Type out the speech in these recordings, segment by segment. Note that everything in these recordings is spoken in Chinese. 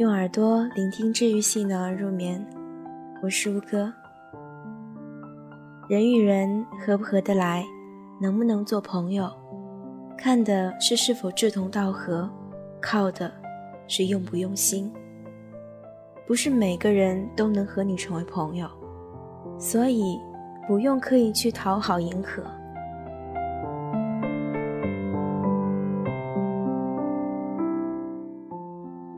用耳朵聆听治愈系暖而入眠，我是吴哥。人与人合不合得来，能不能做朋友，看的是是否志同道合，靠的是用不用心。不是每个人都能和你成为朋友，所以不用刻意去讨好迎合。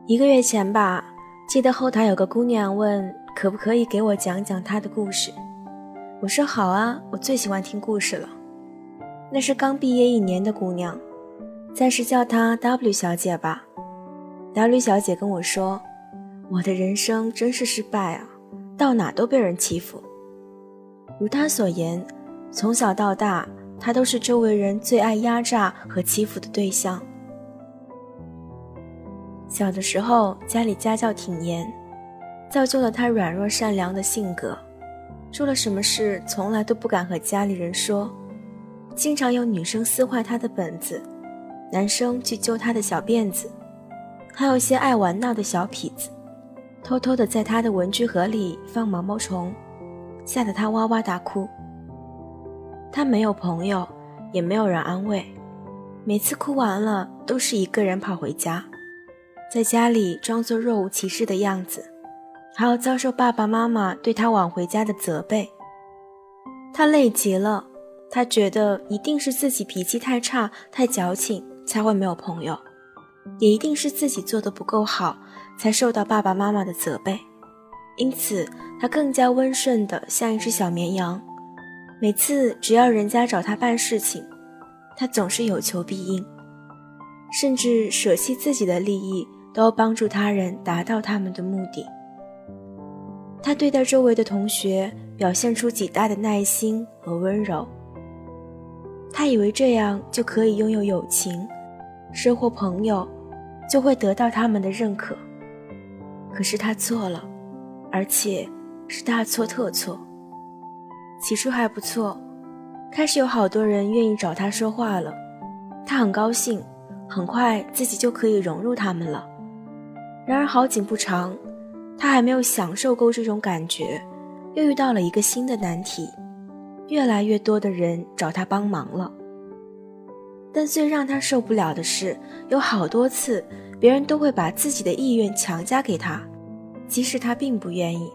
一个月前吧，记得后台有个姑娘问可不可以给我讲讲她的故事。我说好啊，我最喜欢听故事了。那是刚毕业一年的姑娘，暂时叫她 W 小姐吧。W 小姐跟我说，我的人生真是失败啊，到哪都被人欺负。如她所言，从小到大，她都是周围人最爱压榨和欺负的对象。小的时候，家里家教挺严，造就了他软弱善良的性格。出了什么事，从来都不敢和家里人说，经常有女生撕坏他的本子，男生去揪他的小辫子，还有些爱玩闹的小痞子，偷偷的在他的文具盒里放毛毛虫，吓得他哇哇大哭。他没有朋友，也没有人安慰，每次哭完了，都是一个人跑回家。在家里装作若无其事的样子，还要遭受爸爸妈妈对他晚回家的责备。他累极了，他觉得一定是自己脾气太差、太矫情，才会没有朋友；也一定是自己做的不够好，才受到爸爸妈妈的责备。因此，他更加温顺的像一只小绵羊。每次只要人家找他办事情，他总是有求必应，甚至舍弃自己的利益。都帮助他人达到他们的目的。他对待周围的同学表现出极大的耐心和温柔。他以为这样就可以拥有友情，收获朋友，就会得到他们的认可。可是他错了，而且是大错特错。起初还不错，开始有好多人愿意找他说话了，他很高兴，很快自己就可以融入他们了。然而好景不长，他还没有享受够这种感觉，又遇到了一个新的难题。越来越多的人找他帮忙了，但最让他受不了的是，有好多次别人都会把自己的意愿强加给他，即使他并不愿意。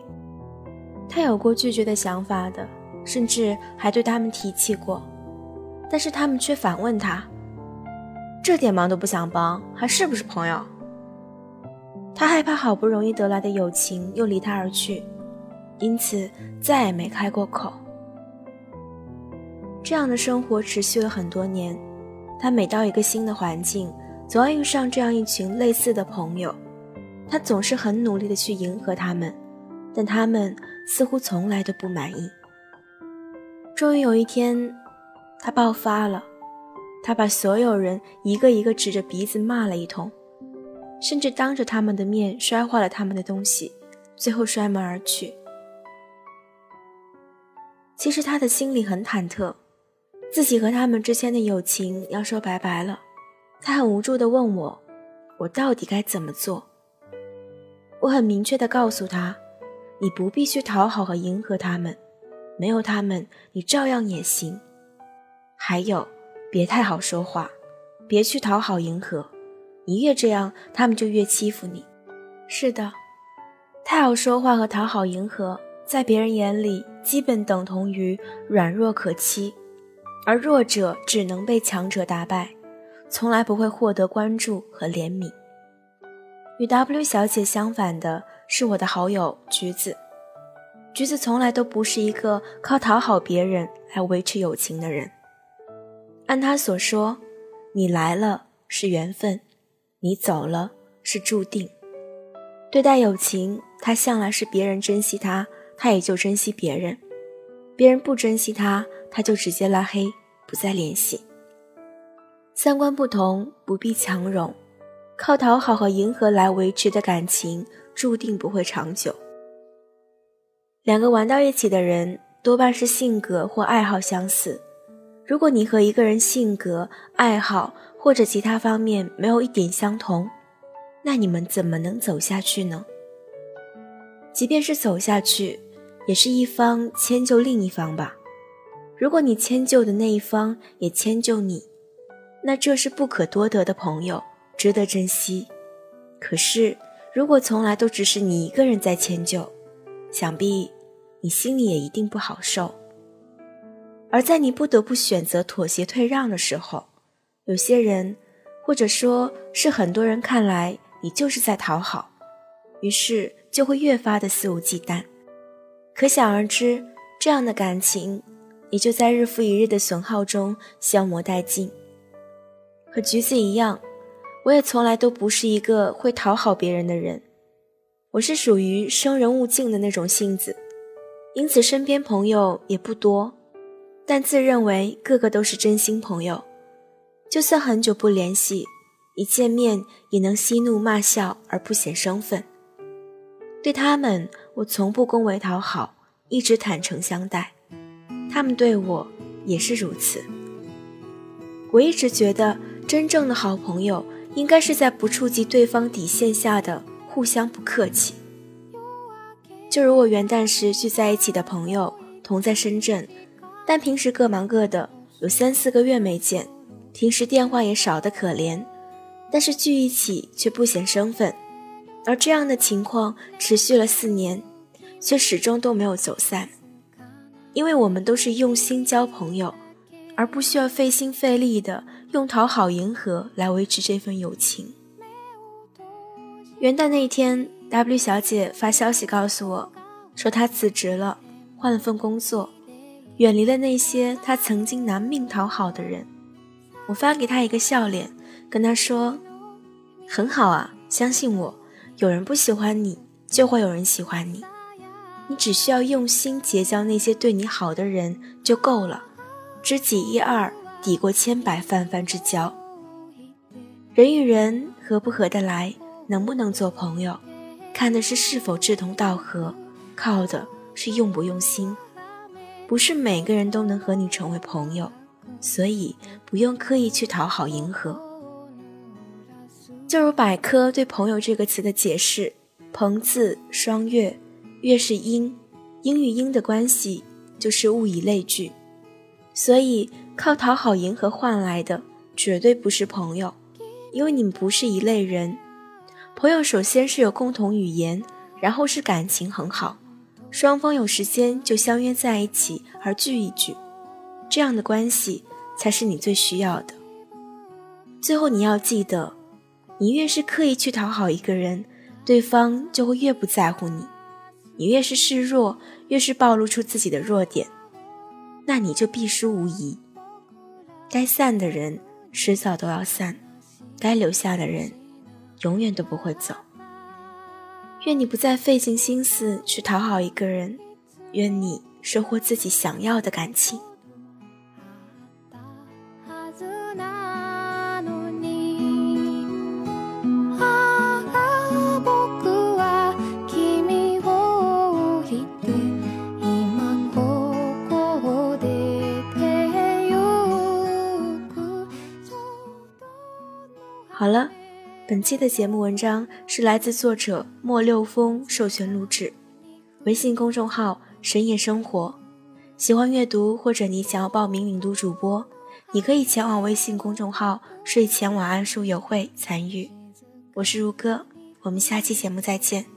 他有过拒绝的想法的，甚至还对他们提起过，但是他们却反问他：“这点忙都不想帮，还是不是朋友？”他害怕好不容易得来的友情又离他而去，因此再也没开过口。这样的生活持续了很多年，他每到一个新的环境，总要遇上这样一群类似的朋友，他总是很努力的去迎合他们，但他们似乎从来都不满意。终于有一天，他爆发了，他把所有人一个一个指着鼻子骂了一通。甚至当着他们的面摔坏了他们的东西，最后摔门而去。其实他的心里很忐忑，自己和他们之间的友情要说拜拜了。他很无助地问我：“我到底该怎么做？”我很明确地告诉他：“你不必去讨好和迎合他们，没有他们，你照样也行。还有，别太好说话，别去讨好迎合。”你越这样，他们就越欺负你。是的，太好说话和讨好迎合，在别人眼里基本等同于软弱可欺，而弱者只能被强者打败，从来不会获得关注和怜悯。与 W 小姐相反的是我的好友橘子，橘子从来都不是一个靠讨好别人来维持友情的人。按他所说，你来了是缘分。你走了是注定。对待友情，他向来是别人珍惜他，他也就珍惜别人；别人不珍惜他，他就直接拉黑，不再联系。三观不同，不必强融，靠讨好和迎合来维持的感情，注定不会长久。两个玩到一起的人，多半是性格或爱好相似。如果你和一个人性格、爱好，或者其他方面没有一点相同，那你们怎么能走下去呢？即便是走下去，也是一方迁就另一方吧。如果你迁就的那一方也迁就你，那这是不可多得的朋友，值得珍惜。可是，如果从来都只是你一个人在迁就，想必你心里也一定不好受。而在你不得不选择妥协退让的时候，有些人，或者说是很多人看来，你就是在讨好，于是就会越发的肆无忌惮。可想而知，这样的感情也就在日复一日的损耗中消磨殆尽。和橘子一样，我也从来都不是一个会讨好别人的人，我是属于生人勿近的那种性子，因此身边朋友也不多。但自认为个个都是真心朋友，就算很久不联系，一见面也能嬉怒骂笑而不显生分。对他们，我从不恭维讨好，一直坦诚相待，他们对我也是如此。我一直觉得，真正的好朋友应该是在不触及对方底线下的互相不客气。就如我元旦时聚在一起的朋友，同在深圳。但平时各忙各的，有三四个月没见，平时电话也少得可怜，但是聚一起却不显生分，而这样的情况持续了四年，却始终都没有走散，因为我们都是用心交朋友，而不需要费心费力的用讨好迎合来维持这份友情。元旦那天，W 小姐发消息告诉我，说她辞职了，换了份工作。远离了那些她曾经拿命讨好的人，我发给他一个笑脸，跟他说：“很好啊，相信我，有人不喜欢你，就会有人喜欢你。你只需要用心结交那些对你好的人就够了，知己一二抵过千百泛泛之交。人与人合不合得来，能不能做朋友，看的是是否志同道合，靠的是用不用心。”不是每个人都能和你成为朋友，所以不用刻意去讨好迎合。就如百科对“朋友”这个词的解释：“朋字双月，月是阴，阴与阴的关系就是物以类聚。”所以靠讨好迎合换来的绝对不是朋友，因为你们不是一类人。朋友首先是有共同语言，然后是感情很好。双方有时间就相约在一起而聚一聚，这样的关系才是你最需要的。最后你要记得，你越是刻意去讨好一个人，对方就会越不在乎你；你越是示弱，越是暴露出自己的弱点，那你就必输无疑。该散的人迟早都要散，该留下的人永远都不会走。愿你不再费尽心思去讨好一个人，愿你收获自己想要的感情。好了。本期的节目文章是来自作者莫六峰授权录制，微信公众号深夜生活。喜欢阅读或者你想要报名领读主播，你可以前往微信公众号睡前晚安书友会参与。我是如歌，我们下期节目再见。